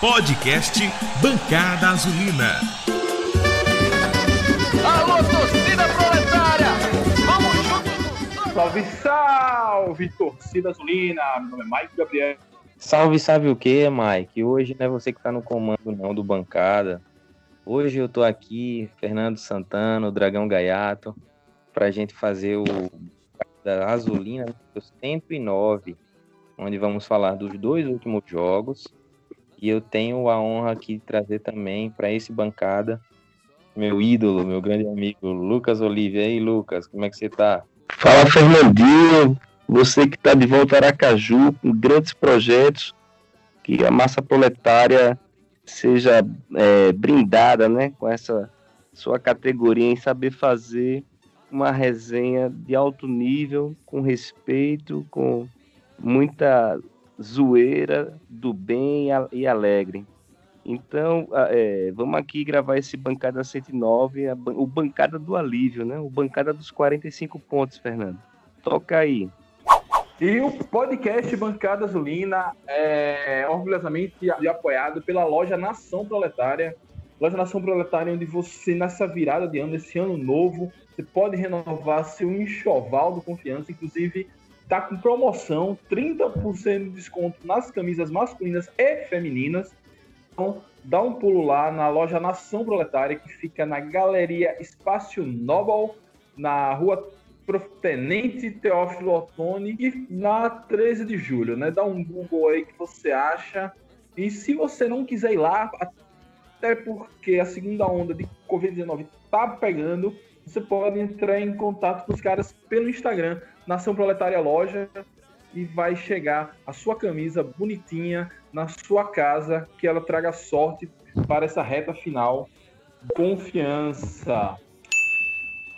Podcast Bancada Azulina. Alô, torcida proletária! Vamos juntos! Salve, salve, torcida azulina! Meu nome é Mike Gabriel. Salve, sabe o que, Mike? Hoje não é você que tá no comando não do Bancada. Hoje eu tô aqui, Fernando Santana, o Dragão Gaiato, pra gente fazer o da Azulina 109, onde vamos falar dos dois últimos jogos e eu tenho a honra aqui de trazer também para esse bancada meu ídolo, meu grande amigo Lucas Oliveira. E aí, Lucas, como é que você tá? Fala, Fernandinho. Você que está de volta a Aracaju com grandes projetos, que a massa proletária seja é, brindada né, com essa sua categoria em saber fazer uma resenha de alto nível, com respeito, com muita zoeira, do bem e alegre. Então, é, vamos aqui gravar esse Bancada 109, o Bancada do Alívio, né? O Bancada dos 45 pontos, Fernando. Toca aí. E o podcast Bancada Azulina é orgulhosamente apoiado pela loja Nação Proletária. Loja Nação Proletária, onde você, nessa virada de ano, esse ano novo, você pode renovar seu enxoval do confiança, inclusive tá com promoção, 30% de desconto nas camisas masculinas e femininas. Então, dá um pulo lá na loja Nação Proletária, que fica na Galeria Espaço Nobel, na rua Tenente Teófilo Otoni e na 13 de julho, né? Dá um Google aí que você acha. E se você não quiser ir lá, até porque a segunda onda de Covid-19 tá pegando, você pode entrar em contato com os caras pelo Instagram, Nação Proletária Loja, e vai chegar a sua camisa bonitinha na sua casa, que ela traga sorte para essa reta final. Confiança.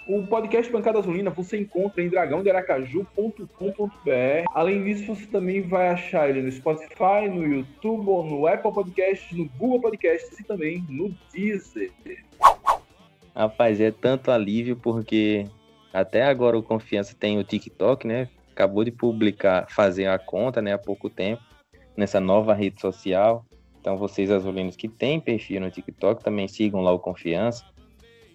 O podcast Bancada Azulina você encontra em dragãodearacaju.com.br. Além disso, você também vai achar ele no Spotify, no YouTube, no Apple Podcasts, no Google Podcasts e também no Deezer. Rapaz, é tanto alívio porque até agora o Confiança tem o TikTok, né? Acabou de publicar, fazer a conta, né, há pouco tempo, nessa nova rede social. Então, vocês azulinos que têm perfil no TikTok, também sigam lá o Confiança.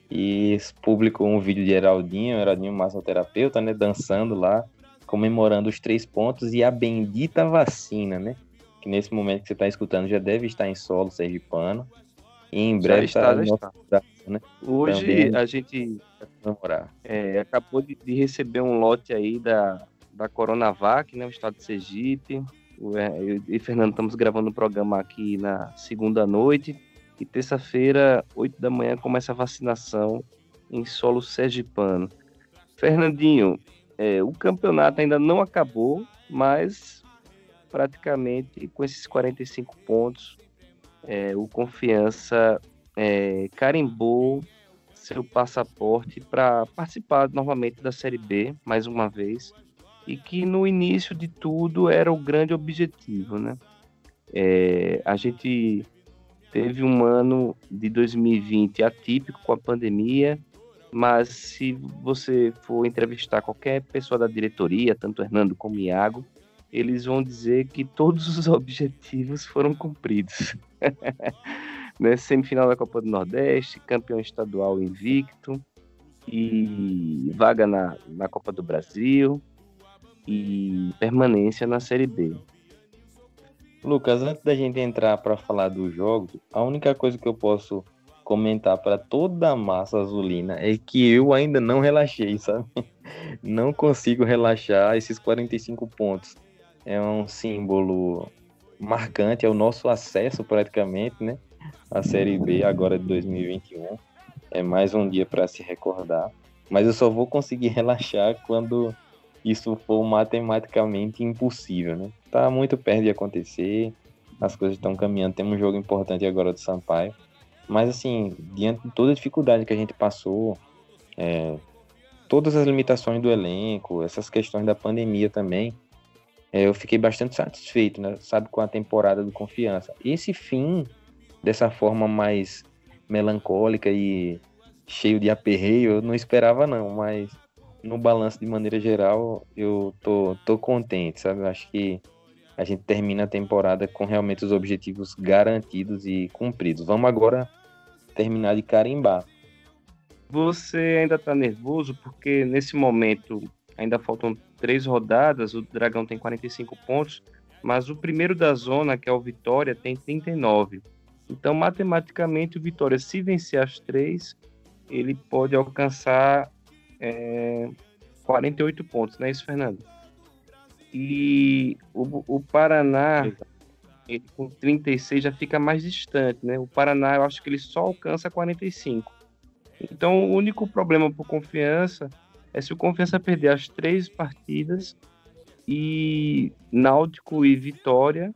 E publicou um vídeo de Heraldinho, Heraldinho massoterapeuta, né, dançando lá, comemorando os três pontos e a bendita vacina, né? Que nesse momento que você está escutando já deve estar em solo sergipano. E em breve está, estará está. Né? Hoje Também a gente é, acabou de, de, receber um lote aí da, da Coronavac, né, o estado de Sergipe. É, eu e Fernando estamos gravando o um programa aqui na segunda noite. E terça-feira, 8 da manhã, começa a vacinação em solo sergipano. Fernandinho, é, o campeonato ainda não acabou, mas praticamente com esses 45 pontos, é, o Confiança é, carimbou seu passaporte para participar novamente da Série B, mais uma vez, e que no início de tudo era o grande objetivo, né? É, a gente teve um ano de 2020 atípico com a pandemia, mas se você for entrevistar qualquer pessoa da diretoria, tanto Hernando como Iago, eles vão dizer que todos os objetivos foram cumpridos. né? Semifinal da Copa do Nordeste, campeão estadual invicto e vaga na, na Copa do Brasil e permanência na Série B. Lucas, antes da gente entrar para falar do jogo, a única coisa que eu posso comentar para toda a massa azulina é que eu ainda não relaxei, sabe? Não consigo relaxar esses 45 pontos. É um símbolo marcante, é o nosso acesso praticamente, né? A Série B agora de 2021. É mais um dia para se recordar. Mas eu só vou conseguir relaxar quando isso for matematicamente impossível, né? Tá muito perto de acontecer, as coisas estão caminhando. Temos um jogo importante agora do Sampaio. Mas, assim, diante de toda a dificuldade que a gente passou, é, todas as limitações do elenco, essas questões da pandemia também, eu fiquei bastante satisfeito, né? Sabe, com a temporada do Confiança. Esse fim, dessa forma mais melancólica e cheio de aperreio, eu não esperava não, mas no balanço de maneira geral, eu tô, tô contente, sabe? Eu acho que a gente termina a temporada com realmente os objetivos garantidos e cumpridos. Vamos agora terminar de carimbar. Você ainda está nervoso porque nesse momento ainda faltam três rodadas, o Dragão tem 45 pontos, mas o primeiro da zona, que é o Vitória, tem 39. Então, matematicamente, o Vitória, se vencer as três, ele pode alcançar é, 48 pontos, não é isso, Fernando? E o, o Paraná, ele, com 36, já fica mais distante, né? O Paraná, eu acho que ele só alcança 45. Então, o único problema por confiança é se o confiança perder as três partidas e Náutico e Vitória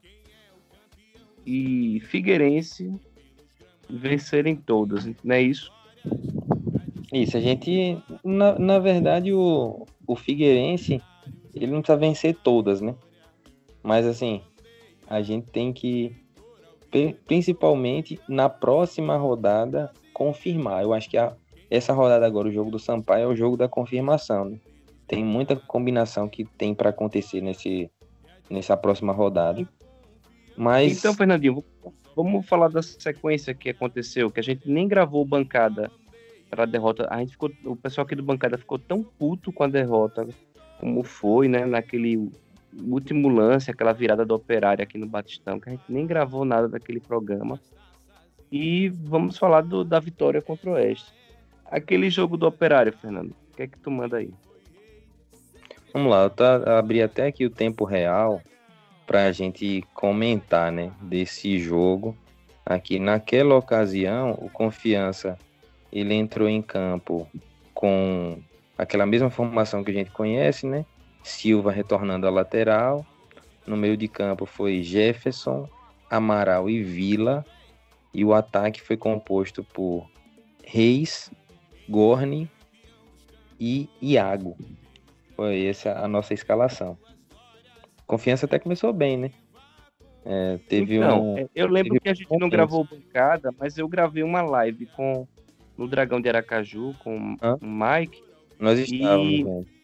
e Figueirense vencerem todas, não é isso? Isso, a gente, na, na verdade, o, o Figueirense, ele não precisa vencer todas, né? Mas assim, a gente tem que, principalmente na próxima rodada, confirmar. Eu acho que a, essa rodada agora, o jogo do Sampaio, é o jogo da confirmação, né? Tem muita combinação que tem para acontecer nesse, nessa próxima rodada. Mas... Então, Fernandinho, vamos falar da sequência que aconteceu, que a gente nem gravou bancada para a derrota. A gente ficou, o pessoal aqui do bancada ficou tão puto com a derrota como foi, né, naquele último lance, aquela virada do Operário aqui no Batistão, que a gente nem gravou nada daquele programa. E vamos falar do, da vitória contra o Oeste. Aquele jogo do Operário, Fernando, o que é que tu manda aí? Vamos lá, eu tá, abri até aqui o tempo real para a gente comentar, né, desse jogo. Aqui naquela ocasião, o Confiança ele entrou em campo com aquela mesma formação que a gente conhece, né? Silva retornando à lateral. No meio de campo foi Jefferson, Amaral e Vila. E o ataque foi composto por Reis, Gorni e Iago. Foi essa a nossa escalação. Confiança até começou bem, né? É, teve então, um, eu lembro que a gente não gravou bancada, mas eu gravei uma live com no Dragão de Aracaju com Hã? o Mike. Nós estávamos. E...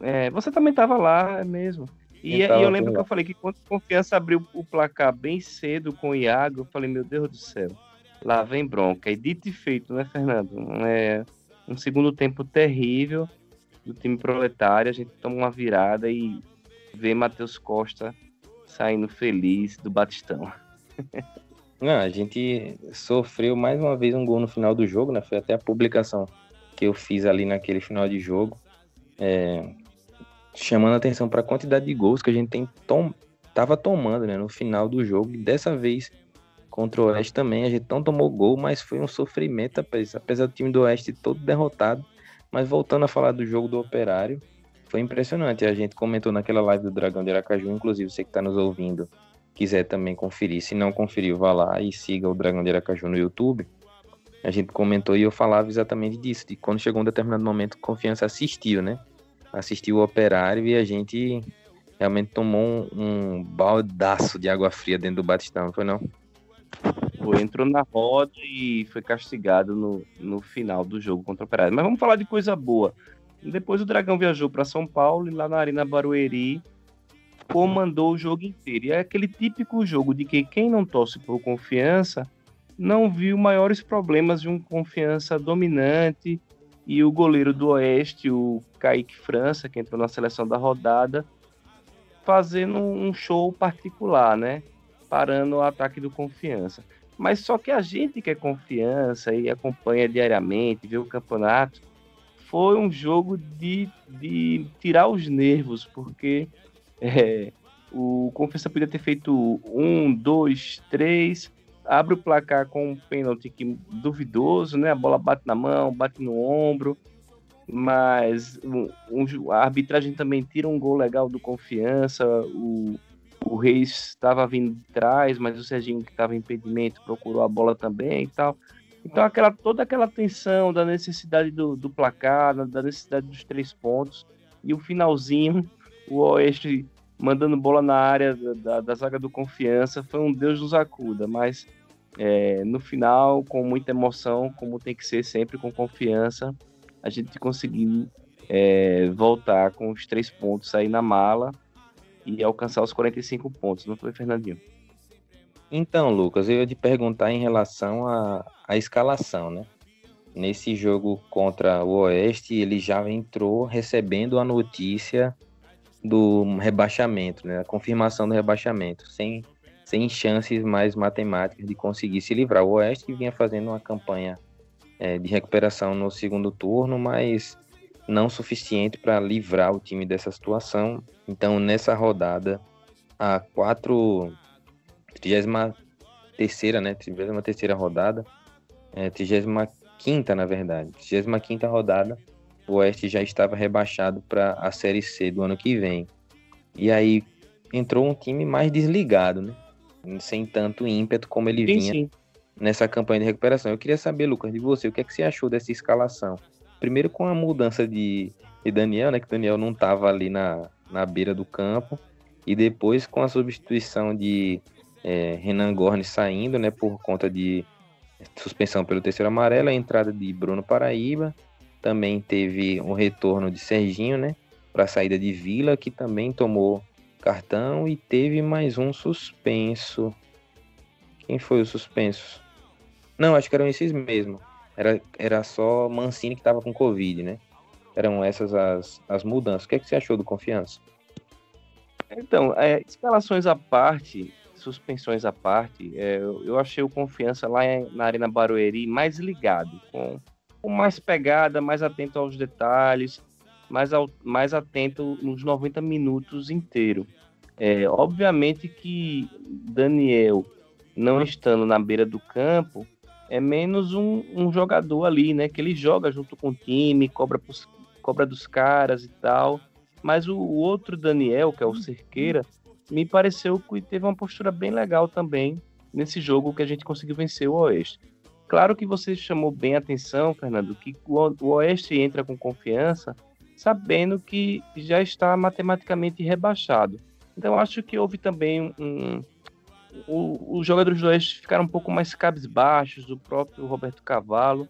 É, você também estava lá, é mesmo. E, e eu lembro que eu falei que quando Confiança abriu o placar bem cedo com o Iago, eu falei, meu Deus do céu, lá vem bronca. E dito e feito, né, Fernando? É um segundo tempo terrível do time proletário, a gente toma uma virada e ver Matheus Costa saindo feliz do Batistão. Não, a gente sofreu mais uma vez um gol no final do jogo, né? Foi até a publicação que eu fiz ali naquele final de jogo, é, chamando atenção para a quantidade de gols que a gente tem tom, tava tomando, né? No final do jogo. E dessa vez contra o Oeste também a gente não tomou gol, mas foi um sofrimento, apesar do time do Oeste todo derrotado. Mas voltando a falar do jogo do Operário, foi impressionante. A gente comentou naquela live do Dragão de Aracaju, inclusive você que está nos ouvindo, quiser também conferir. Se não conferiu, vá lá e siga o Dragão de Aracaju no YouTube. A gente comentou e eu falava exatamente disso, de quando chegou um determinado momento, Confiança assistiu, né? Assistiu o Operário e a gente realmente tomou um, um baldaço de água fria dentro do Batistão, foi não? Entrou na roda e foi castigado no, no final do jogo contra o Operário. Mas vamos falar de coisa boa. Depois o Dragão viajou para São Paulo e lá na Arena Barueri comandou o jogo inteiro. E é aquele típico jogo de que quem não torce por confiança não viu maiores problemas de um confiança dominante e o goleiro do Oeste, o Kaique França, que entrou na seleção da rodada, fazendo um show particular, né? Parando o ataque do confiança. Mas só que a gente que é confiança e acompanha diariamente, vê o campeonato, foi um jogo de, de tirar os nervos, porque é, o Confiança podia ter feito um, dois, três, abre o placar com um pênalti que, duvidoso, né? A bola bate na mão, bate no ombro, mas um, um, a arbitragem também tira um gol legal do Confiança, o, o Reis estava vindo de trás, mas o Serginho que estava em impedimento procurou a bola também e tal. Então, aquela, toda aquela tensão da necessidade do, do placar, da necessidade dos três pontos, e o finalzinho, o Oeste mandando bola na área da, da, zaga do Confiança, foi um Deus nos acuda, mas é, no final, com muita emoção, como tem que ser sempre, com confiança, a gente conseguiu é, voltar com os três pontos aí na mala e alcançar os 45 pontos, não foi, Fernandinho? Então, Lucas, eu ia te perguntar em relação à, escalação, né? Nesse jogo contra o Oeste, ele já entrou recebendo a notícia do rebaixamento, né? A confirmação do rebaixamento, sem, sem chances mais matemáticas de conseguir se livrar. O Oeste vinha fazendo uma campanha é, de recuperação no segundo turno, mas não suficiente para livrar o time dessa situação. Então, nessa rodada, a quatro 33 terceira, né? 33 terceira rodada, é, 35 quinta, na verdade, 35 quinta rodada, o Oeste já estava rebaixado para a Série C do ano que vem. E aí entrou um time mais desligado, né? Sem tanto ímpeto como ele sim, vinha sim. nessa campanha de recuperação. Eu queria saber, Lucas, de você, o que é que você achou dessa escalação? Primeiro com a mudança de, de Daniel, né? Que Daniel não estava ali na, na beira do campo. E depois com a substituição de é, Renan Gorne saindo, né, por conta de suspensão pelo terceiro amarelo, a entrada de Bruno Paraíba, também teve um retorno de Serginho, né, para a saída de Vila, que também tomou cartão e teve mais um suspenso. Quem foi o suspenso? Não, acho que eram esses mesmo. Era, era só Mancini que estava com Covid, né? Eram essas as, as mudanças. O que, é que você achou do Confiança? Então, é, escalações à parte, suspensões à parte, é, eu achei o Confiança lá na Arena Barueri mais ligado, com, com mais pegada, mais atento aos detalhes, mais, ao, mais atento nos 90 minutos inteiro. É, obviamente que Daniel, não estando na beira do campo, é menos um, um jogador ali, né? Que ele joga junto com o time, cobra, pros, cobra dos caras e tal. Mas o, o outro Daniel, que é o Cerqueira, me pareceu que teve uma postura bem legal também nesse jogo que a gente conseguiu vencer o Oeste. Claro que você chamou bem a atenção, Fernando, que o Oeste entra com confiança, sabendo que já está matematicamente rebaixado. Então acho que houve também um, os jogadores do Oeste ficaram um pouco mais cabisbaixos, o próprio Roberto Cavalo,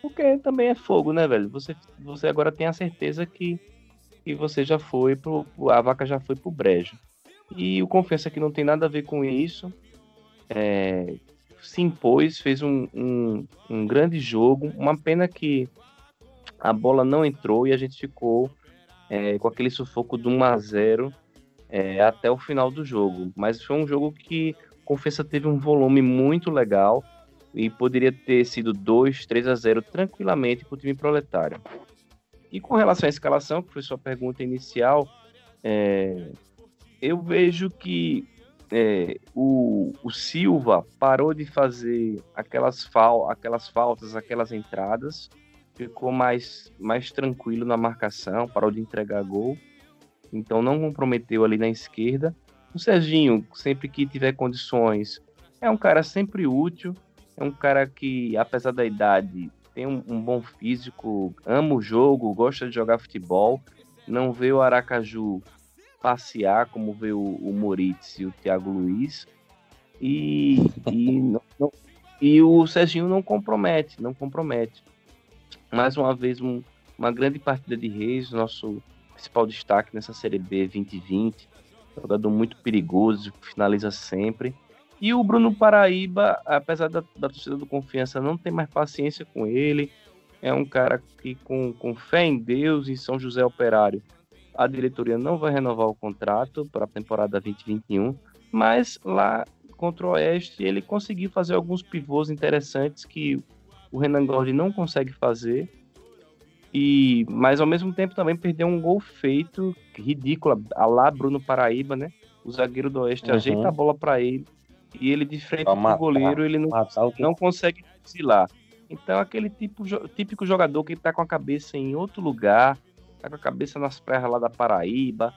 porque também é fogo, né, velho? Você, você agora tem a certeza que, que você já foi pro, a vaca já foi pro brejo. E o Confiança que não tem nada a ver com isso. É, se impôs, fez um, um, um, grande jogo. Uma pena que a bola não entrou e a gente ficou é, com aquele sufoco do 1 a 0 é, até o final do jogo. Mas foi um jogo que Confiança teve um volume muito legal e poderia ter sido 2, 3 a 0 tranquilamente para o time proletário. E com relação à escalação, que foi sua pergunta inicial, é, eu vejo que é, o, o, Silva parou de fazer aquelas, fal aquelas faltas, aquelas entradas, ficou mais, mais tranquilo na marcação, parou de entregar gol, então não comprometeu ali na esquerda. O Serginho, sempre que tiver condições, é um cara sempre útil, é um cara que, apesar da idade, tem um, um bom físico, ama o jogo, gosta de jogar futebol, não vê o Aracaju passear, como vê o, o Moritz e o Thiago Luiz. E, e, não, não, e o Serginho não compromete, não compromete. Mais uma vez, um, uma grande partida de Reis, nosso principal destaque nessa Série B 2020. Jogador muito perigoso, finaliza sempre. E o Bruno Paraíba, apesar da, da torcida do Confiança não ter mais paciência com ele, é um cara que, com, com fé em Deus e São José Operário, a diretoria não vai renovar o contrato para a temporada 2021, mas lá contra o Oeste ele conseguiu fazer alguns pivôs interessantes que o Renan Gordi não consegue fazer. E, mas ao mesmo tempo também perdeu um gol feito ridículo, a lá Bruno Paraíba, né? O zagueiro do Oeste uhum. ajeita a bola para ele e ele de frente para o goleiro, ele não, não consegue fuzilar. Então aquele tipo, típico jogador que está com a cabeça em outro lugar, tá com a cabeça nas praias lá da Paraíba,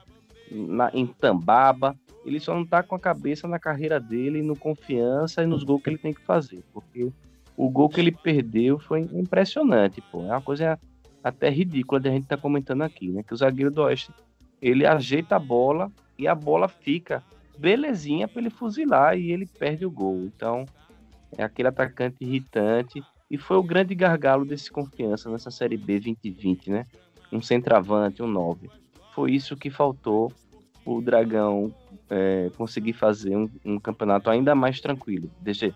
na, em Tambaba. Ele só não tá com a cabeça na carreira dele, no confiança e nos gols que ele tem que fazer. Porque o gol que ele perdeu foi impressionante, pô. É uma coisa até ridícula de a gente tá comentando aqui, né? Que o zagueiro do Oeste, ele ajeita a bola e a bola fica belezinha para ele fuzilar e ele perde o gol. Então, é aquele atacante irritante e foi o grande gargalo desse confiança nessa Série B 2020, né? um centroavante, um 9. Foi isso que faltou o Dragão é, conseguir fazer um, um, campeonato ainda mais tranquilo. DG.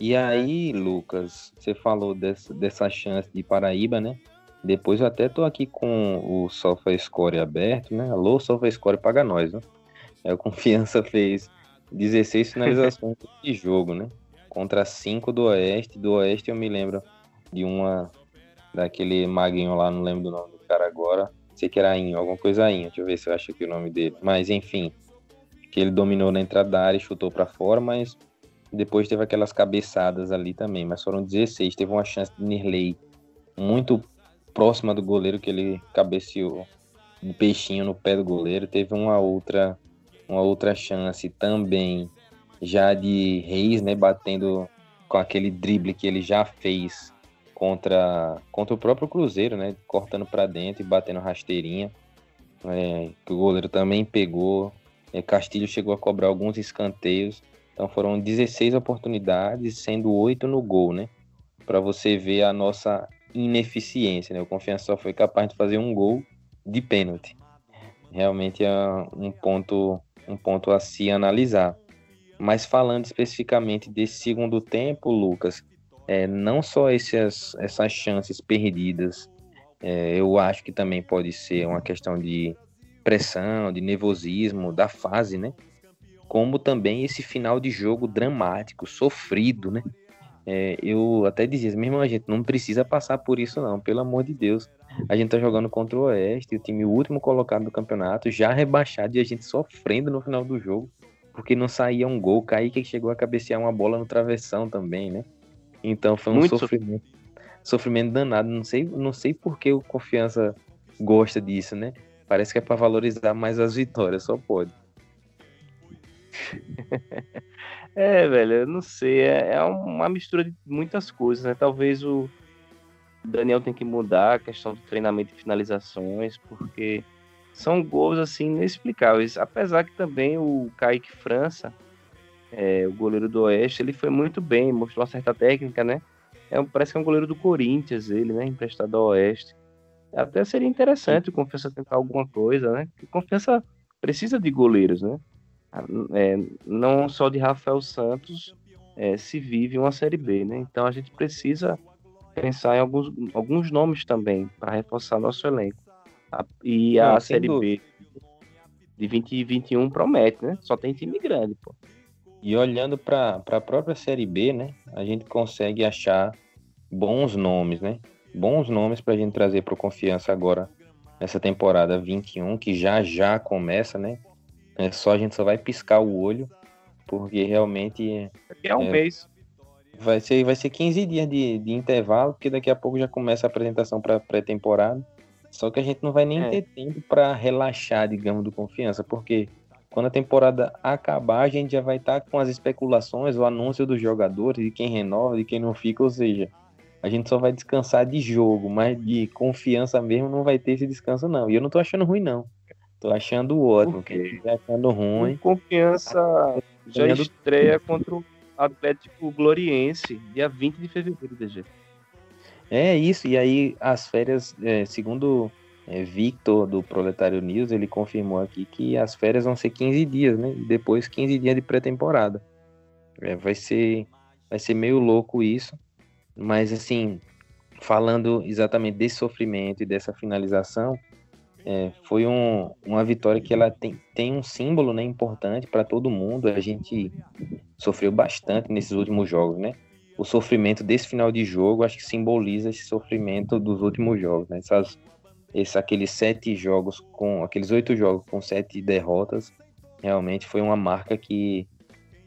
E aí, Lucas, você falou dessa, dessa chance de Paraíba, né? Depois eu até tô aqui com o SofaScore aberto, né? Alô, SofaScore paga nós, né? A Confiança fez 16 finalizações de jogo, né? Contra 5 do Oeste. Do Oeste eu me lembro de uma daquele maguinho lá, não lembro do nome do cara agora. Sei que era Inho, alguma coisa Inho. Deixa eu ver se eu acho aqui o nome dele. Mas enfim, que ele dominou na entrada da área e chutou para fora, mas depois teve aquelas cabeçadas ali também. Mas foram 16. Teve uma chance de Nirley muito próxima do goleiro que ele cabeceou um peixinho no pé do goleiro. Teve uma outra uma outra chance também já de Reis, né, batendo com aquele drible que ele já fez contra, contra o próprio Cruzeiro, né, cortando para dentro e batendo rasteirinha, é, que o goleiro também pegou. É, Castilho chegou a cobrar alguns escanteios, então foram 16 oportunidades, sendo oito no gol, né, para você ver a nossa ineficiência, né, o Confiança só foi capaz de fazer um gol de pênalti. Realmente é um ponto um ponto a se analisar. Mas falando especificamente desse segundo tempo, Lucas, é, não só esses, essas chances perdidas, é, eu acho que também pode ser uma questão de pressão, de nervosismo, da fase, né? Como também esse final de jogo dramático, sofrido, né? É, eu até dizia, mesmo a gente não precisa passar por isso não, pelo amor de Deus. A gente tá jogando contra o Oeste, o time último colocado do campeonato, já rebaixado e a gente sofrendo no final do jogo, porque não saía um gol. Kaique chegou a cabecear uma bola no travessão também, né? Então foi um Muito sofrimento, sofrimento danado. Não sei, não sei por que o Confiança gosta disso, né? Parece que é para valorizar mais as vitórias, só pode. é, velho, eu não sei. É, é uma mistura de muitas coisas, né? Talvez o Daniel tem que mudar a questão do treinamento e finalizações, porque são gols assim inexplicáveis. Apesar que também o Kaique França, é, o goleiro do Oeste, ele foi muito bem, mostrou uma certa técnica, né? É, parece que é um goleiro do Corinthians, ele, né? Emprestado ao Oeste. Até seria interessante o Confiança tentar alguma coisa, né? Porque Confiança precisa de goleiros, né? É, não só de Rafael Santos é, se vive uma Série B, né? Então a gente precisa pensar em alguns, alguns nomes também para reforçar nosso elenco. E a Não, Série dúvida. B de 2021 promete, né? Só tem time grande, pô. E olhando para a própria Série B, né? A gente consegue achar bons nomes, né? Bons nomes para a gente trazer para Confiança agora nessa temporada 21, que já já começa, né? É só a gente só vai piscar o olho, porque realmente é um é, mês. Vai ser, vai ser 15 dias de, de intervalo, porque daqui a pouco já começa a apresentação para pré-temporada. Só que a gente não vai nem é. ter tempo para relaxar, digamos, do confiança, porque quando a temporada acabar, a gente já vai estar tá com as especulações, o anúncio dos jogadores, de quem renova, de quem não fica, ou seja, a gente só vai descansar de jogo, mas de confiança mesmo não vai ter esse descanso, não. E eu não tô achando ruim, não. Tô achando ótimo. Quem tá achando ruim. Confiança já estreia contra o Atlético Gloriense, dia 20 de fevereiro, DG. É isso, e aí as férias, é, segundo é, Victor do Proletário News, ele confirmou aqui que as férias vão ser 15 dias, né? E depois 15 dias de pré-temporada. É, vai ser vai ser meio louco isso, mas assim, falando exatamente desse sofrimento e dessa finalização, é, foi um, uma vitória que ela tem, tem um símbolo né, importante para todo mundo. A gente sofreu bastante nesses últimos jogos, né? O sofrimento desse final de jogo acho que simboliza esse sofrimento dos últimos jogos, né? Essas, esses, aqueles sete jogos com aqueles oito jogos com sete derrotas, realmente foi uma marca que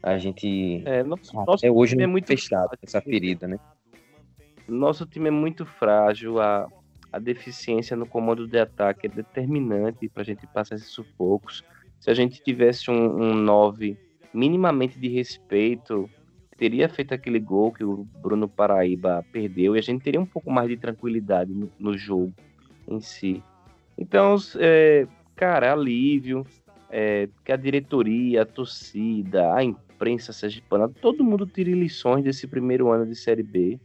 a gente é, nosso, até hoje é muito fechado essa ferida, né? Nosso time é muito frágil, a, a deficiência no comando de ataque é determinante para a gente passar esses sufocos. Se a gente tivesse um 9 minimamente de respeito, teria feito aquele gol que o Bruno Paraíba perdeu e a gente teria um pouco mais de tranquilidade no, no jogo em si. Então, é, cara, alívio, é, que a diretoria, a torcida, a imprensa sergipana, todo mundo tire lições desse primeiro ano de Série B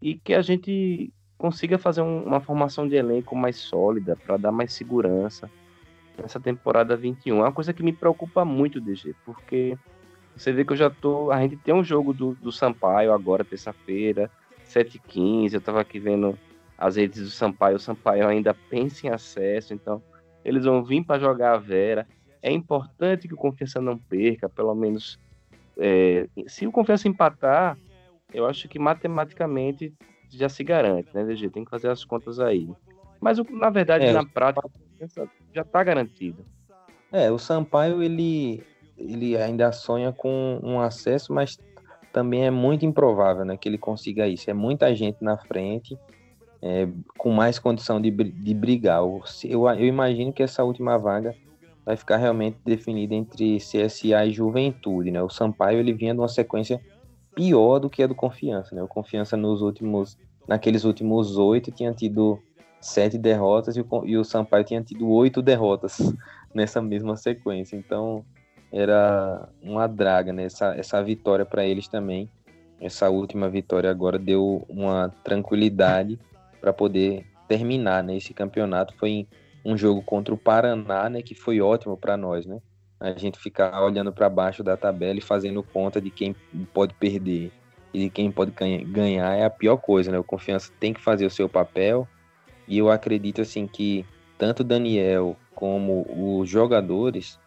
e que a gente consiga fazer um, uma formação de elenco mais sólida para dar mais segurança. nessa temporada 21. É uma coisa que me preocupa muito, DG, porque você vê que eu já tô. A gente tem um jogo do, do Sampaio agora, terça-feira, 7h15. Eu tava aqui vendo as redes do Sampaio. O Sampaio ainda pensa em acesso, então eles vão vir para jogar a Vera. É importante que o Confiança não perca, pelo menos. É, se o Confiança empatar, eu acho que matematicamente já se garante, né, DG? Tem que fazer as contas aí. Mas, na verdade, é, na prática, já está garantido. É, o Sampaio, ele, ele ainda sonha com um acesso, mas também é muito improvável né, que ele consiga isso. É muita gente na frente, é, com mais condição de, de brigar. Eu, eu imagino que essa última vaga vai ficar realmente definida entre CSA e Juventude. Né? O Sampaio ele vinha de uma sequência pior do que a do Confiança. Né? O Confiança nos últimos, naqueles últimos oito tinha tido sete derrotas e o, e o Sampaio tinha tido oito derrotas nessa mesma sequência. Então era uma draga, né? Essa, essa vitória para eles também. Essa última vitória agora deu uma tranquilidade para poder terminar né? esse campeonato. Foi um jogo contra o Paraná, né? Que foi ótimo para nós, né? A gente ficar olhando para baixo da tabela e fazendo conta de quem pode perder e de quem pode ganhar é a pior coisa, né? O Confiança tem que fazer o seu papel e eu acredito assim que tanto Daniel como os jogadores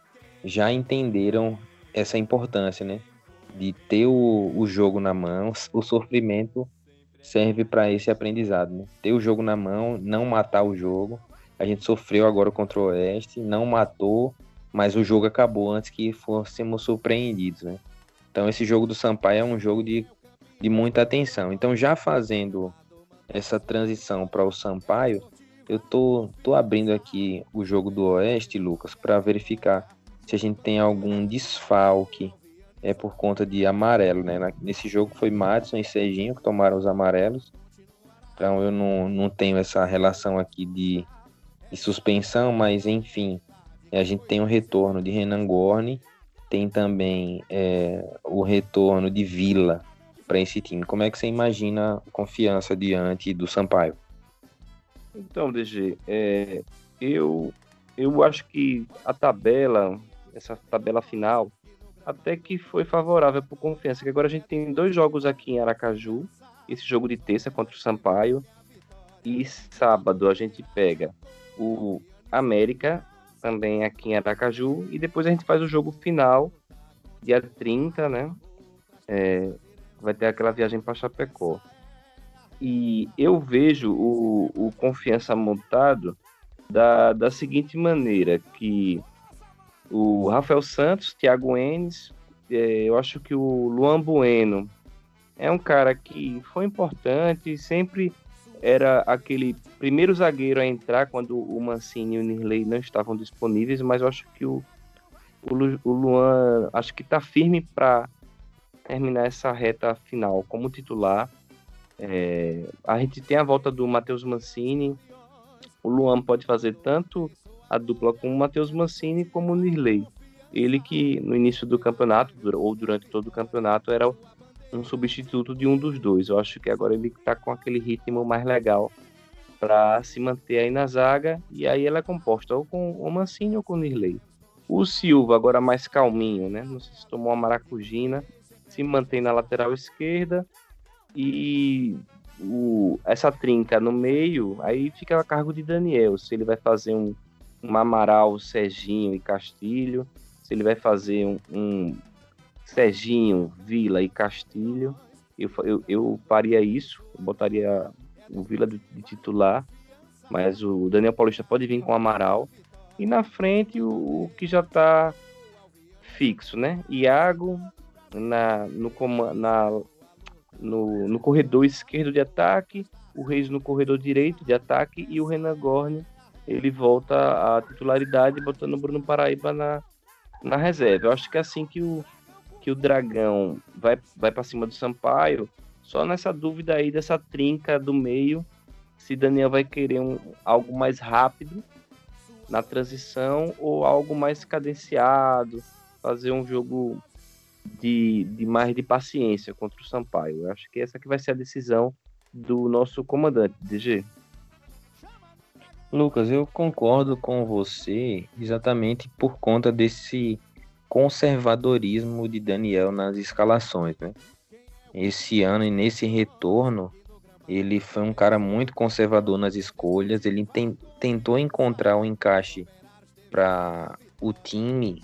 já entenderam essa importância, né? De ter o, o jogo na mão, o sofrimento serve para esse aprendizado, né? Ter o jogo na mão, não matar o jogo. A gente sofreu agora contra o Oeste, não matou, mas o jogo acabou antes que fôssemos surpreendidos, né? Então esse jogo do Sampaio é um jogo de, de muita atenção. Então já fazendo essa transição para o Sampaio, eu tô, tô abrindo aqui o jogo do Oeste, Lucas, para verificar se a gente tem algum desfalque é por conta de amarelo, né? Nesse jogo foi Madison e Serginho que tomaram os amarelos. Então eu não, não tenho essa relação aqui de, de suspensão, mas enfim, a gente tem o retorno de Renan Gorni, tem também é, o retorno de Vila, para esse time. Como é que você imagina a confiança diante do Sampaio? Então, DG, é, eu, eu acho que a tabela, essa tabela final, até que foi favorável para Confiança, que agora a gente tem dois jogos aqui em Aracaju, esse jogo de terça contra o Sampaio, e sábado a gente pega o América, também aqui em Aracaju, e depois a gente faz o jogo final, dia 30, né? É, vai ter aquela viagem para Chapecó. E eu vejo o, o Confiança montado da, da seguinte maneira, que o Rafael Santos, Thiago Enes, é, eu acho que o Luan Bueno é um cara que foi importante, sempre era aquele primeiro zagueiro a entrar quando o Mancini e o Nirley não estavam disponíveis, mas eu acho que o, o, Luan acho que está firme para terminar essa reta final como titular. É, a gente tem a volta do Matheus Mancini. O Luan pode fazer tanto a dupla com o Matheus Mancini como o Nirley. Ele que no início do campeonato, ou durante todo o campeonato, era um substituto de um dos dois. Eu acho que agora ele está com aquele ritmo mais legal para se manter aí na zaga. E aí ela é composta ou com o Mancini ou com o Nirley. O Silva agora mais calminho, né? Não sei se tomou uma maracujina se mantém na lateral esquerda e o, essa trinca no meio, aí fica a cargo de Daniel, se ele vai fazer um, um Amaral, Serginho e Castilho, se ele vai fazer um, um Serginho, Vila e Castilho, eu, eu, eu faria isso, eu botaria o Vila de, de, titular, mas o Daniel Paulista pode vir com o Amaral, e na frente o, o que já está fixo, né? Iago, na, no, na, no, no corredor esquerdo de ataque, o Reis no corredor direito de ataque e o Renan Gorne ele volta à titularidade botando o Bruno Paraíba na, na reserva. Eu acho que é assim que o, que o Dragão vai, vai para cima do Sampaio, só nessa dúvida aí dessa trinca do meio, se Daniel vai querer um, algo mais rápido na transição ou algo mais cadenciado, fazer um jogo de, de mais de paciência contra o Sampaio. Eu acho que essa que vai ser a decisão do nosso comandante, DG. Lucas, eu concordo com você exatamente por conta desse conservadorismo de Daniel nas escalações, né? Esse ano e nesse retorno, ele foi um cara muito conservador nas escolhas, ele tem, tentou encontrar um encaixe para o time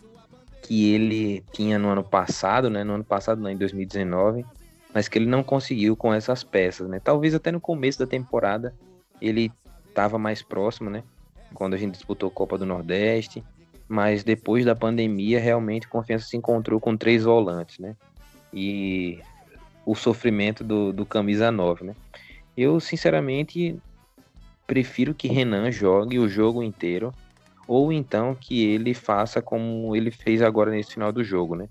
que ele tinha no ano passado, né? No ano passado, não, em 2019, mas que ele não conseguiu com essas peças, né? Talvez até no começo da temporada ele estava mais próximo, né? Quando a gente disputou a Copa do Nordeste, mas depois da pandemia, realmente, Confiança se encontrou com três volantes, né? E o sofrimento do, do camisa 9, né? Eu, sinceramente, prefiro que Renan jogue o jogo inteiro, ou então que ele faça como ele fez agora nesse final do jogo, né?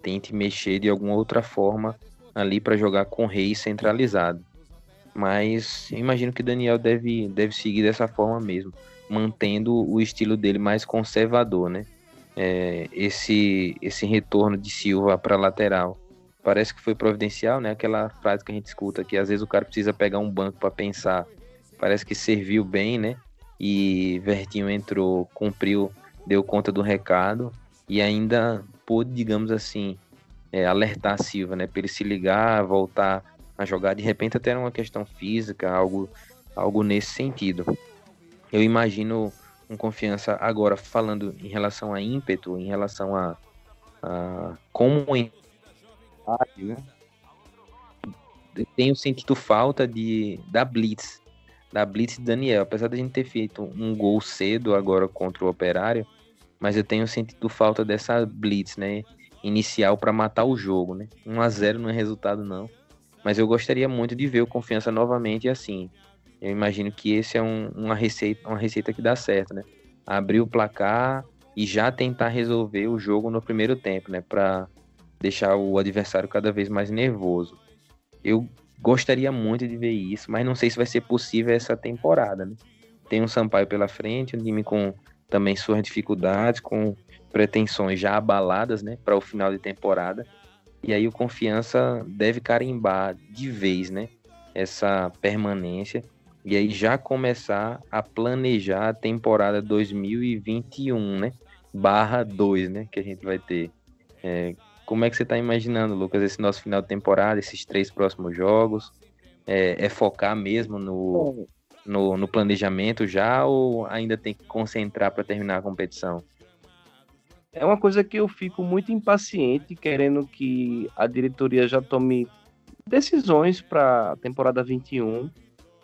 Tente mexer de alguma outra forma ali para jogar com Rei centralizado. Mas imagino que Daniel deve, deve seguir dessa forma mesmo mantendo o estilo dele mais conservador, né? É, esse, esse retorno de Silva para lateral parece que foi providencial, né? Aquela frase que a gente escuta que às vezes o cara precisa pegar um banco para pensar. Parece que serviu bem, né? E Vertinho entrou, cumpriu, deu conta do recado e ainda pôde, digamos assim, é, alertar Silva, né? Para ele se ligar, voltar a jogar. De repente até era uma questão física, algo, algo nesse sentido eu imagino um confiança agora falando em relação a ímpeto, em relação a, a como né? tenho sentido falta de da blitz, da blitz de Daniel, apesar de a gente ter feito um gol cedo agora contra o Operário, mas eu tenho sentido falta dessa blitz, né, inicial para matar o jogo, né? 1 a 0 não é resultado não, mas eu gostaria muito de ver o Confiança novamente assim, eu imagino que esse é um, uma, receita, uma receita que dá certo, né? Abrir o placar e já tentar resolver o jogo no primeiro tempo, né? Para deixar o adversário cada vez mais nervoso. Eu gostaria muito de ver isso, mas não sei se vai ser possível essa temporada, né? Tem um Sampaio pela frente, um time com também suas dificuldades, com pretensões já abaladas, né, para o final de temporada. E aí o Confiança deve carimbar de vez, né, essa permanência e aí já começar a planejar a temporada 2021, né? Barra 2, né? Que a gente vai ter. É, como é que você está imaginando, Lucas, esse nosso final de temporada, esses três próximos jogos? É, é focar mesmo no, no, no, planejamento já ou ainda tem que concentrar para terminar a competição? É uma coisa que eu fico muito impaciente, querendo que a diretoria já tome decisões para a temporada 21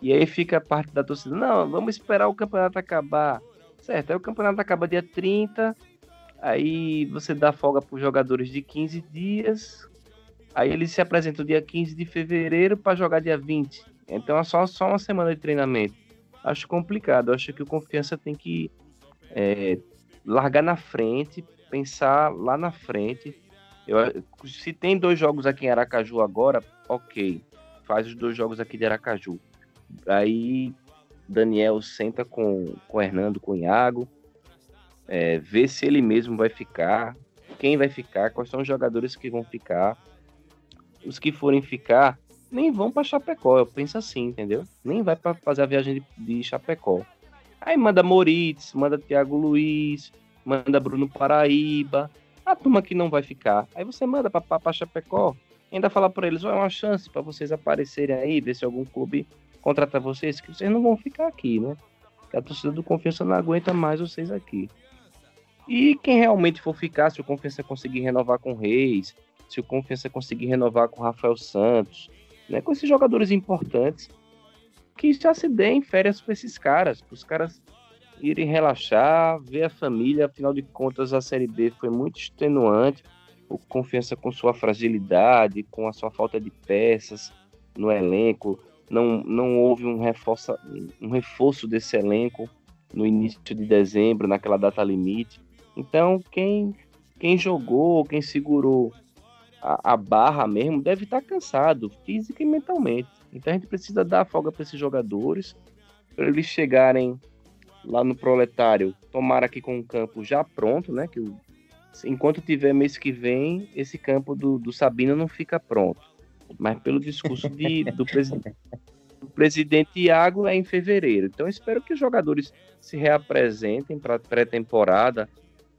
e aí fica a parte da torcida, não, vamos esperar o campeonato acabar. Certo, aí o campeonato acaba dia 30, aí você dá folga para os jogadores de 15 dias, aí eles se apresentam dia 15 de fevereiro para jogar dia 20. Então é só, só uma semana de treinamento. Acho complicado, acho que o Confiança tem que é, largar na frente, pensar lá na frente. Eu, se tem dois jogos aqui em Aracaju agora, ok. Faz os dois jogos aqui de Aracaju. Aí Daniel senta com, com o Hernando, com o Iago, é, vê se ele mesmo vai ficar, quem vai ficar, quais são os jogadores que vão ficar. Os que forem ficar, nem vão para Chapecó, eu penso assim, entendeu? Nem vai para fazer a viagem de, de Chapecó. Aí manda Moritz, manda Thiago Luiz, manda Bruno Paraíba, a turma que não vai ficar. Aí você manda para Chapecó, ainda fala para eles, é uma chance para vocês aparecerem aí, ver se algum clube contratar vocês, que vocês não vão ficar aqui, né? A torcida do Confiança não aguenta mais vocês aqui. E quem realmente for ficar, se o Confiança conseguir renovar com o Reis, se o Confiança conseguir renovar com o Rafael Santos, né, com esses jogadores importantes, que já se deem férias para esses caras, para os caras irem relaxar, ver a família, afinal de contas a Série B foi muito extenuante, o Confiança com sua fragilidade, com a sua falta de peças no elenco, não, não houve um, reforça, um reforço desse elenco no início de dezembro, naquela data limite. Então, quem, quem jogou, quem segurou a, a barra mesmo, deve estar cansado, física e mentalmente. Então, a gente precisa dar folga para esses jogadores, para eles chegarem lá no proletário, tomar aqui com o campo já pronto, né? Que o, enquanto tiver mês que vem, esse campo do, do Sabino não fica pronto mas pelo discurso de, do presidente o presidente Iago é em fevereiro. Então espero que os jogadores se reapresentem para pré-temporada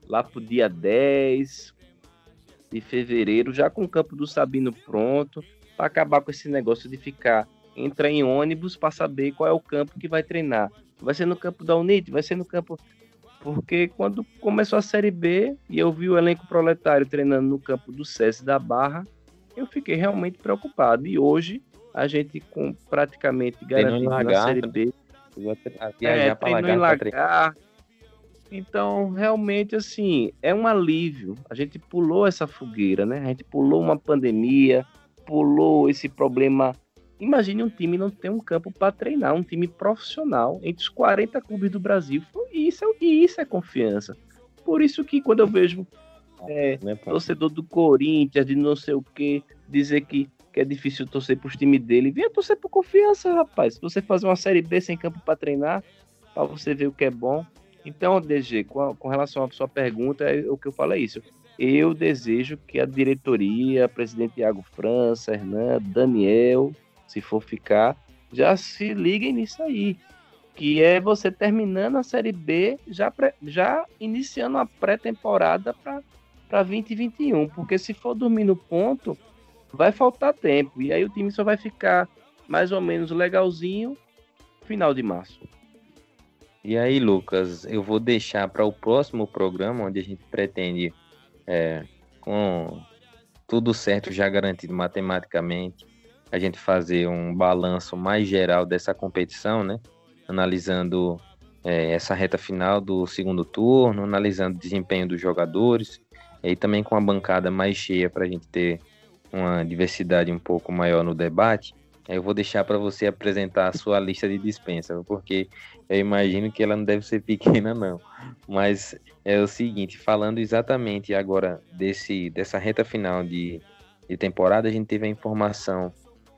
lá para o dia 10 de fevereiro, já com o campo do Sabino pronto, para acabar com esse negócio de ficar entrar em ônibus para saber qual é o campo que vai treinar. Vai ser no campo da Unite, vai ser no campo porque quando começou a Série B e eu vi o elenco proletário treinando no campo do SESI da Barra, eu fiquei realmente preocupado. E hoje a gente com praticamente garantido na Série B. É, treinou em. Então, realmente, assim, é um alívio. A gente pulou essa fogueira, né? A gente pulou uma pandemia, pulou esse problema Imagine um time não ter um campo para treinar, um time profissional entre os 40 clubes do Brasil. E isso, é, e isso é confiança. Por isso que quando eu vejo é, né, torcedor do Corinthians, de não sei o que, dizer que, que é difícil torcer para os times dele, venha torcer por confiança, rapaz. Se você fazer uma Série B sem campo para treinar, para você ver o que é bom. Então, DG, com, com relação à sua pergunta, é, o que eu falo é isso. Eu desejo que a diretoria, presidente Iago França, Hernan, Daniel, se for ficar, já se liguem nisso aí. Que é você terminando a Série B, já, já iniciando a pré-temporada para 2021. Porque se for dormir no ponto, vai faltar tempo. E aí o time só vai ficar mais ou menos legalzinho final de março. E aí, Lucas, eu vou deixar para o próximo programa, onde a gente pretende, é, com tudo certo já garantido matematicamente, a gente fazer um balanço mais geral dessa competição, né? Analisando é, essa reta final do segundo turno, analisando o desempenho dos jogadores, e também com a bancada mais cheia para a gente ter uma diversidade um pouco maior no debate. Eu vou deixar para você apresentar a sua lista de dispensa, porque eu imagino que ela não deve ser pequena, não. Mas é o seguinte, falando exatamente agora desse, dessa reta final de, de temporada, a gente teve a informação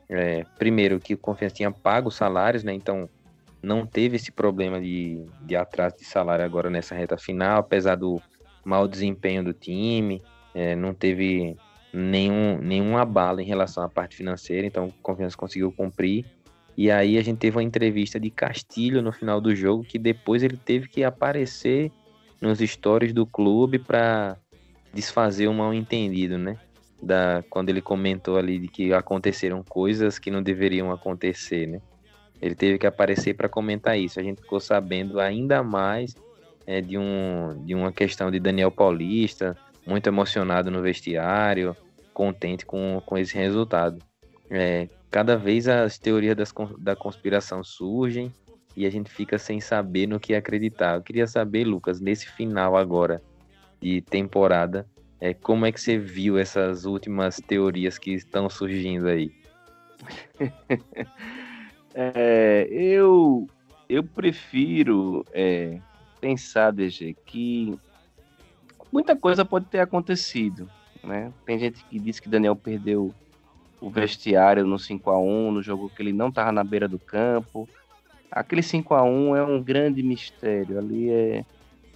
é, primeiro, que o Confiança tinha pago os salários, né? Então não teve esse problema de, de atraso de salário agora nessa reta final, apesar do mau desempenho do time, é, não teve nenhum, nenhum abalo em relação à parte financeira, então o Confiança conseguiu cumprir. E aí a gente teve uma entrevista de Castilho no final do jogo, que depois ele teve que aparecer nos stories do clube para desfazer o mal entendido, né? da quando ele comentou ali de que aconteceram coisas que não deveriam acontecer, né? Ele teve que aparecer para comentar isso. A gente ficou sabendo ainda mais é, de, um, de uma questão de Daniel Paulista, muito emocionado no vestiário, contente com, com esse resultado. É, cada vez as teorias das, da conspiração surgem e a gente fica sem saber no que acreditar. Eu queria saber, Lucas, nesse final agora de temporada, é, como é que você viu essas últimas teorias que estão surgindo aí? é, eu, eu prefiro é, pensar, DG, que muita coisa pode ter acontecido. Né? Tem gente que diz que Daniel perdeu o vestiário no 5 a 1 no jogo que ele não estava na beira do campo. Aquele 5 a 1 é um grande mistério. Ali é,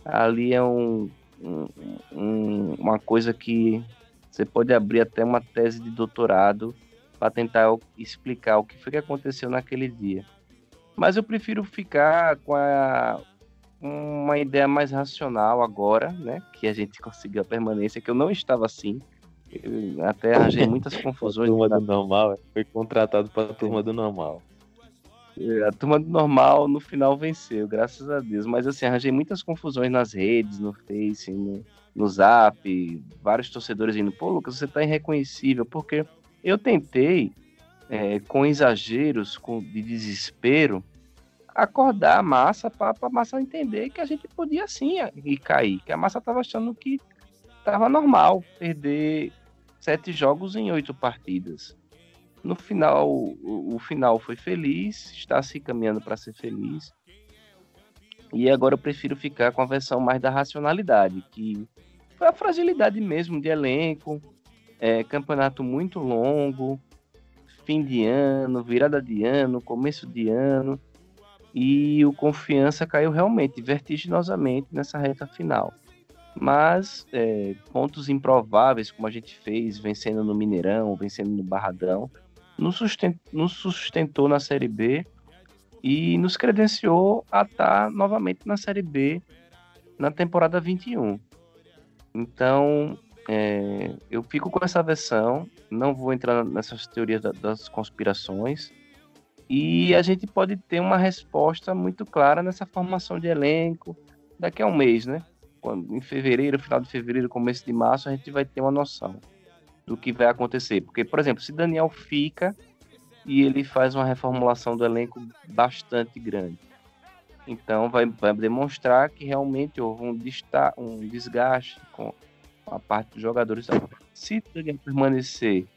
ali é um, um, uma coisa que você pode abrir até uma tese de doutorado para tentar explicar o que foi que aconteceu naquele dia. Mas eu prefiro ficar com a, uma ideia mais racional agora, né? Que a gente conseguiu a permanência, que eu não estava assim. Eu até arranjei muitas confusões. a turma do normal, foi contratado para a turma do normal. É, a turma do normal no final venceu, graças a Deus. Mas assim, arranjei muitas confusões nas redes, no Face, no, no Zap, vários torcedores indo, pô, Lucas, você tá irreconhecível, porque eu tentei, é, com exageros, com, de desespero, acordar a massa para a massa entender que a gente podia sim ir cair, que a massa estava achando que estava normal perder sete jogos em oito partidas. No final, o, o final foi feliz, está se caminhando para ser feliz. E agora eu prefiro ficar com a versão mais da racionalidade, que foi a fragilidade mesmo de elenco, é, campeonato muito longo, fim de ano, virada de ano, começo de ano, e o confiança caiu realmente vertiginosamente nessa reta final. Mas é, pontos improváveis, como a gente fez, vencendo no Mineirão, vencendo no Barradão, nos, sustent, nos sustentou na Série B e nos credenciou a estar novamente na Série B na temporada 21. Então, é, eu fico com essa versão, não vou entrar nessas teorias da, das conspirações, e a gente pode ter uma resposta muito clara nessa formação de elenco daqui a um mês, né? Quando, em fevereiro, final de fevereiro, começo de março, a gente vai ter uma noção do que vai acontecer. Porque, por exemplo, se Daniel fica e ele faz uma reformulação do elenco bastante grande, então vai, vai demonstrar que realmente houve um, um desgaste com a parte dos jogadores. Se Daniel permanecer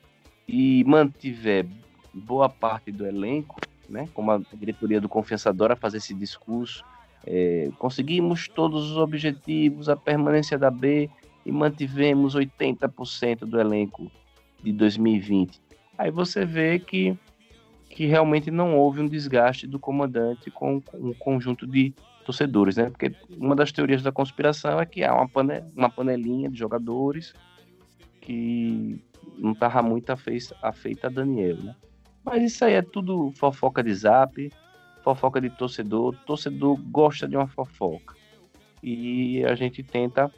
e mantiver boa parte do elenco, né, como a diretoria do Confiança adora fazer esse discurso, é, conseguimos todos os objetivos, a permanência da B e mantivemos 80% do elenco de 2020. Aí você vê que, que realmente não houve um desgaste do comandante com, com um conjunto de torcedores, né? Porque uma das teorias da conspiração é que há uma, pane, uma panelinha de jogadores que não estava muito afeita, afeita a Daniel, né? Mas isso aí é tudo fofoca de zap, fofoca de torcedor. Torcedor gosta de uma fofoca. E a gente tenta,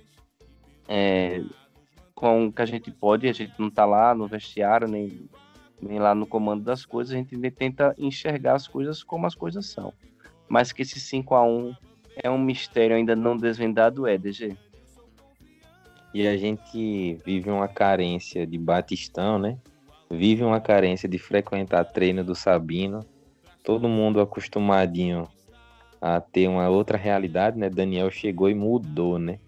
é, com o que a gente pode, a gente não está lá no vestiário, nem, nem lá no comando das coisas, a gente tenta enxergar as coisas como as coisas são. Mas que esse 5 a 1 é um mistério ainda não desvendado, é, DG. E a gente vive uma carência de Batistão, né? Vive uma carência de frequentar treino do Sabino todo mundo acostumadinho a ter uma outra realidade, né? Daniel chegou e mudou, né?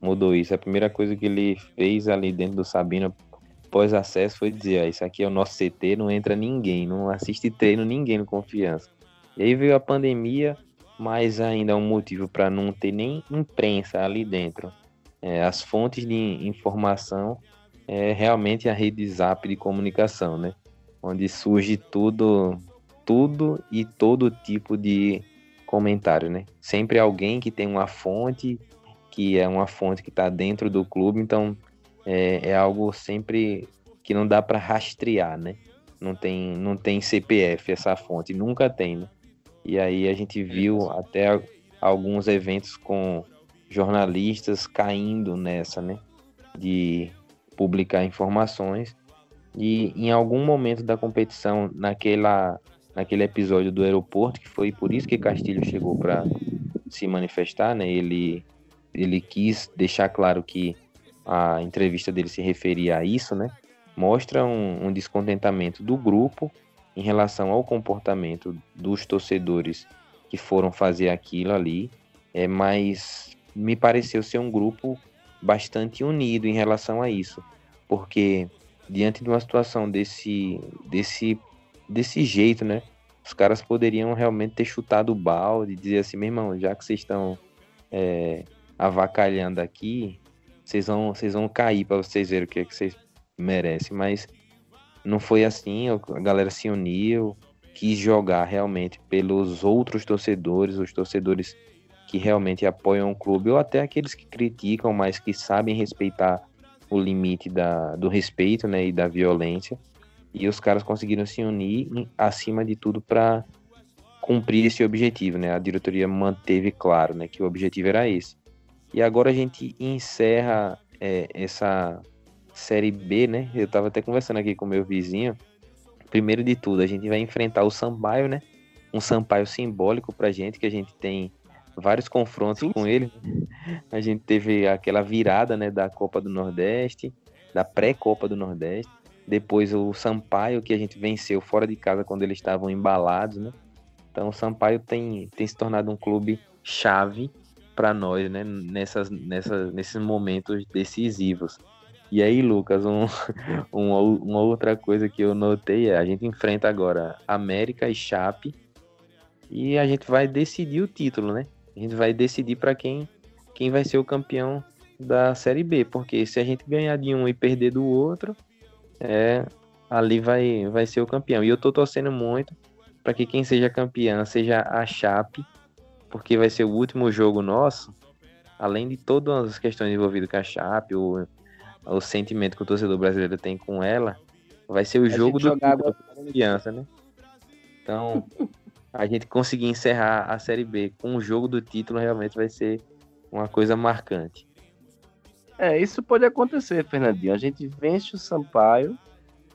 Mudou isso. A primeira coisa que ele fez ali dentro do Sabino pós-acesso foi dizer: ah, Isso aqui é o nosso CT, não entra ninguém, não assiste treino ninguém no confiança. E aí veio a pandemia, mas ainda é um motivo para não ter nem imprensa ali dentro. É, as fontes de informação é realmente a rede zap de comunicação, né? Onde surge tudo tudo e todo tipo de comentário, né? Sempre alguém que tem uma fonte, que é uma fonte que está dentro do clube, então é, é algo sempre que não dá para rastrear, né? Não tem, não tem CPF essa fonte, nunca tem, né? E aí a gente viu até alguns eventos com jornalistas caindo nessa, né? De publicar informações e em algum momento da competição, naquela naquele episódio do aeroporto, que foi por isso que Castilho chegou para se manifestar, né? Ele, ele quis deixar claro que a entrevista dele se referia a isso, né? Mostra um, um descontentamento do grupo em relação ao comportamento dos torcedores que foram fazer aquilo ali, é, mas me pareceu ser um grupo bastante unido em relação a isso, porque diante de uma situação desse, desse desse jeito, né? Os caras poderiam realmente ter chutado o balde e dizer assim, meu irmão, já que vocês estão é, avacalhando aqui, vocês vão, vocês vão cair para vocês verem o que, é que vocês merecem. Mas não foi assim, a galera se uniu, quis jogar realmente pelos outros torcedores, os torcedores que realmente apoiam o clube, ou até aqueles que criticam, mas que sabem respeitar o limite da, do respeito né, e da violência. E os caras conseguiram se unir acima de tudo para cumprir esse objetivo, né? A diretoria manteve claro, né, que o objetivo era esse. E agora a gente encerra é, essa série B, né? Eu tava até conversando aqui com meu vizinho. Primeiro de tudo, a gente vai enfrentar o Sampaio, né? Um Sampaio simbólico pra gente, que a gente tem vários confrontos Sim. com ele. A gente teve aquela virada, né, da Copa do Nordeste, da pré-Copa do Nordeste. Depois o Sampaio, que a gente venceu fora de casa quando eles estavam embalados, né? Então o Sampaio tem, tem se tornado um clube chave para nós, né? Nessas, nessas, nesses momentos decisivos. E aí, Lucas, um, um, uma outra coisa que eu notei é a gente enfrenta agora América e Chape e a gente vai decidir o título, né? A gente vai decidir para quem, quem vai ser o campeão da Série B, porque se a gente ganhar de um e perder do outro, é, ali vai, vai ser o campeão. E eu tô torcendo muito para que quem seja campeão seja a Chape, porque vai ser o último jogo nosso, além de todas as questões envolvidas com a Chape, o, o sentimento que o torcedor brasileiro tem com ela, vai ser o jogo do água... criança, né? Então, a gente conseguir encerrar a Série B com o jogo do título realmente vai ser uma coisa marcante. É, isso pode acontecer, Fernandinho. A gente vence o Sampaio,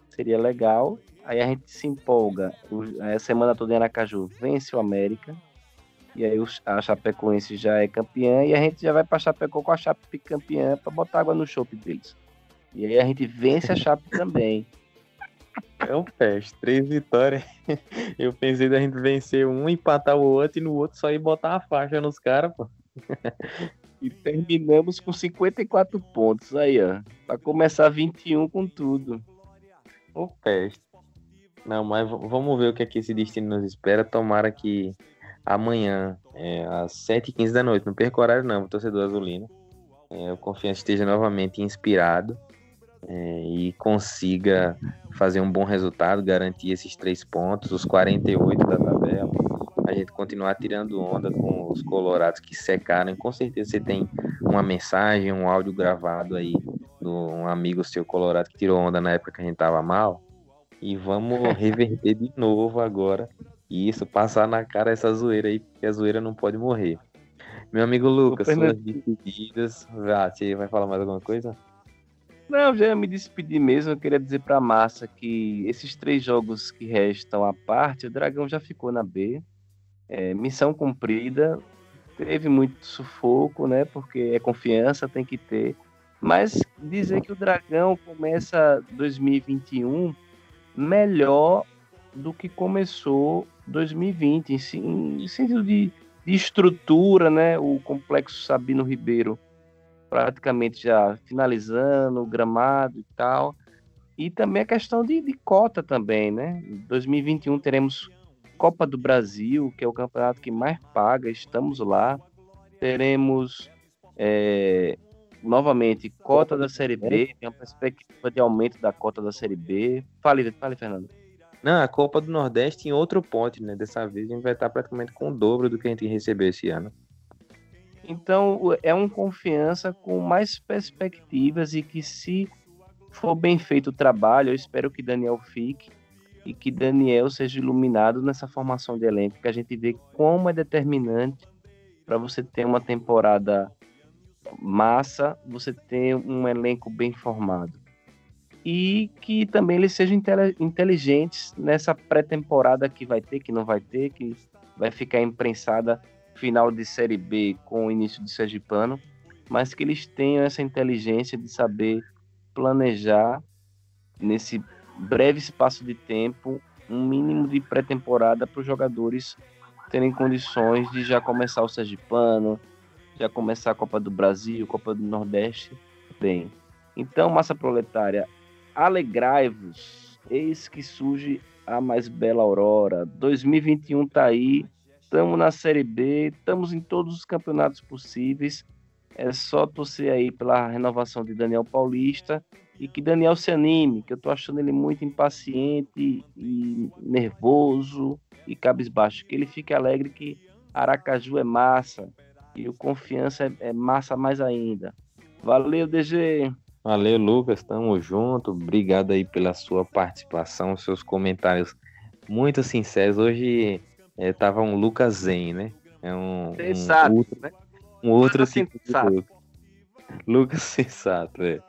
seria legal. Aí a gente se empolga. A semana toda em Aracaju vence o América. E aí a Chapecoense já é campeã. E a gente já vai pra Chapecó com a Chape campeã pra botar água no chope deles. E aí a gente vence a Chape também. É um peste, três vitórias. Eu pensei da gente vencer um, empatar o outro e no outro só ir botar a faixa nos caras, pô. E terminamos com 54 pontos aí, ó. Pra começar 21 com tudo. O peste. Não, mas vamos ver o que, é que esse destino nos espera. Tomara que amanhã, é, às 7h15 da noite, não perca o horário não, torcedor azulino. É, o Confiança esteja novamente inspirado é, e consiga fazer um bom resultado, garantir esses três pontos, os 48 da tabela. A gente continuar tirando onda com os colorados que secaram. Com certeza você tem uma mensagem, um áudio gravado aí de um amigo seu colorado que tirou onda na época que a gente tava mal. E vamos reverter de novo agora. E isso, passar na cara essa zoeira aí, porque a zoeira não pode morrer. Meu amigo Lucas, suas despedidas. Ah, você vai falar mais alguma coisa? Não, já me despedir mesmo. Eu queria dizer para a massa que esses três jogos que restam à parte, o Dragão já ficou na B. É, missão cumprida. Teve muito sufoco, né? Porque é confiança, tem que ter. Mas dizer que o Dragão começa 2021 melhor do que começou 2020, em, em sentido de, de estrutura, né? O complexo Sabino Ribeiro praticamente já finalizando o gramado e tal. E também a questão de, de cota também, né? Em 2021 teremos Copa do Brasil, que é o campeonato que mais paga, estamos lá. Teremos é, novamente cota da Série B, tem uma perspectiva de aumento da cota da Série B. Fale, fale Fernando. Não, a Copa do Nordeste em outro ponto, né? Dessa vez a gente vai estar praticamente com o dobro do que a gente recebeu esse ano. Então, é um confiança com mais perspectivas e que, se for bem feito o trabalho, eu espero que Daniel fique e que Daniel seja iluminado nessa formação de elenco, que a gente vê como é determinante para você ter uma temporada massa, você ter um elenco bem formado. E que também eles sejam inteligentes nessa pré-temporada que vai ter, que não vai ter, que vai ficar imprensada final de Série B com o início de Sergipano, mas que eles tenham essa inteligência de saber planejar nesse breve espaço de tempo um mínimo de pré-temporada para os jogadores terem condições de já começar o Sergipano, já começar a Copa do Brasil, Copa do Nordeste bem. Então, massa proletária, alegrai-vos, eis que surge a mais bela aurora. 2021 tá aí, estamos na Série B, estamos em todos os campeonatos possíveis. É só torcer aí pela renovação de Daniel Paulista e que Daniel se anime, que eu tô achando ele muito impaciente e nervoso e cabisbaixo. Que ele fique alegre que Aracaju é massa e o Confiança é, é massa mais ainda. Valeu, DG! Valeu, Lucas, tamo junto. Obrigado aí pela sua participação, seus comentários muito sinceros. Hoje é, tava um Lucas Zen, né? É um, sensato, um outro, né? Um outro tipo sensato. Lucas sensato, é.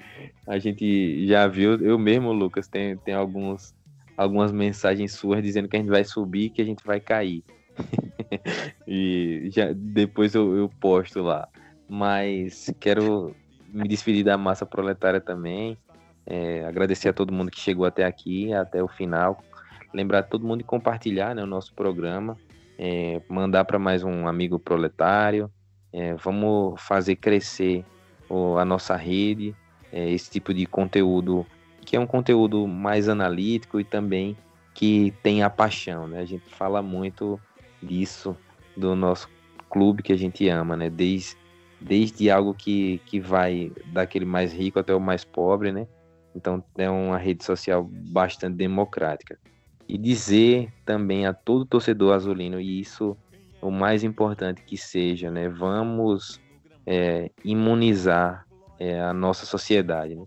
A gente já viu, eu mesmo, Lucas, tem, tem alguns, algumas mensagens suas dizendo que a gente vai subir que a gente vai cair. e já, depois eu, eu posto lá. Mas quero me despedir da massa proletária também. É, agradecer a todo mundo que chegou até aqui, até o final lembrar todo mundo de compartilhar né, o nosso programa, é, mandar para mais um amigo proletário. É, vamos fazer crescer o, a nossa rede, é, esse tipo de conteúdo, que é um conteúdo mais analítico e também que tem a paixão. Né? A gente fala muito disso do nosso clube que a gente ama, né? desde, desde algo que, que vai daquele mais rico até o mais pobre, né? Então é uma rede social bastante democrática e dizer também a todo torcedor azulino, e isso o mais importante que seja, né? Vamos é, imunizar é, a nossa sociedade. Né?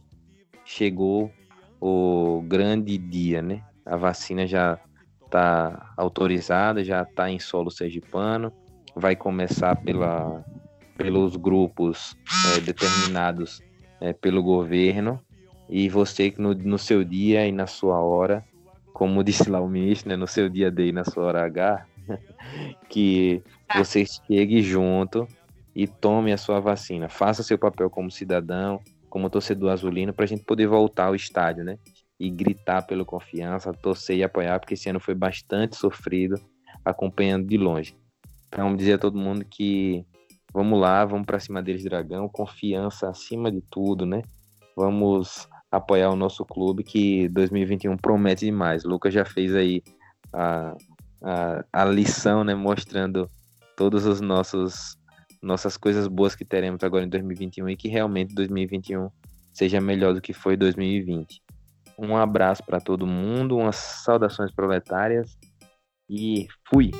Chegou o, grande dia, né? A vacina já está autorizada, já está em solo sergipano, vai começar pela, pelos grupos é, determinados é, pelo governo e você no, no seu dia e na sua hora, como disse lá o ministro, né, no seu dia D e na sua hora H, que você chegue junto e tome a sua vacina. Faça seu papel como cidadão, como torcedor azulino, para a gente poder voltar ao estádio, né? E gritar pela confiança, torcer e apoiar, porque esse ano foi bastante sofrido, acompanhando de longe. Então, dizer a todo mundo que vamos lá, vamos para cima deles, Dragão, confiança acima de tudo, né? Vamos apoiar o nosso clube que 2021 promete demais. O Lucas já fez aí a, a, a lição, né, mostrando todos os nossos nossas coisas boas que teremos agora em 2021 e que realmente 2021 seja melhor do que foi 2020. Um abraço para todo mundo, umas saudações proletárias e fui.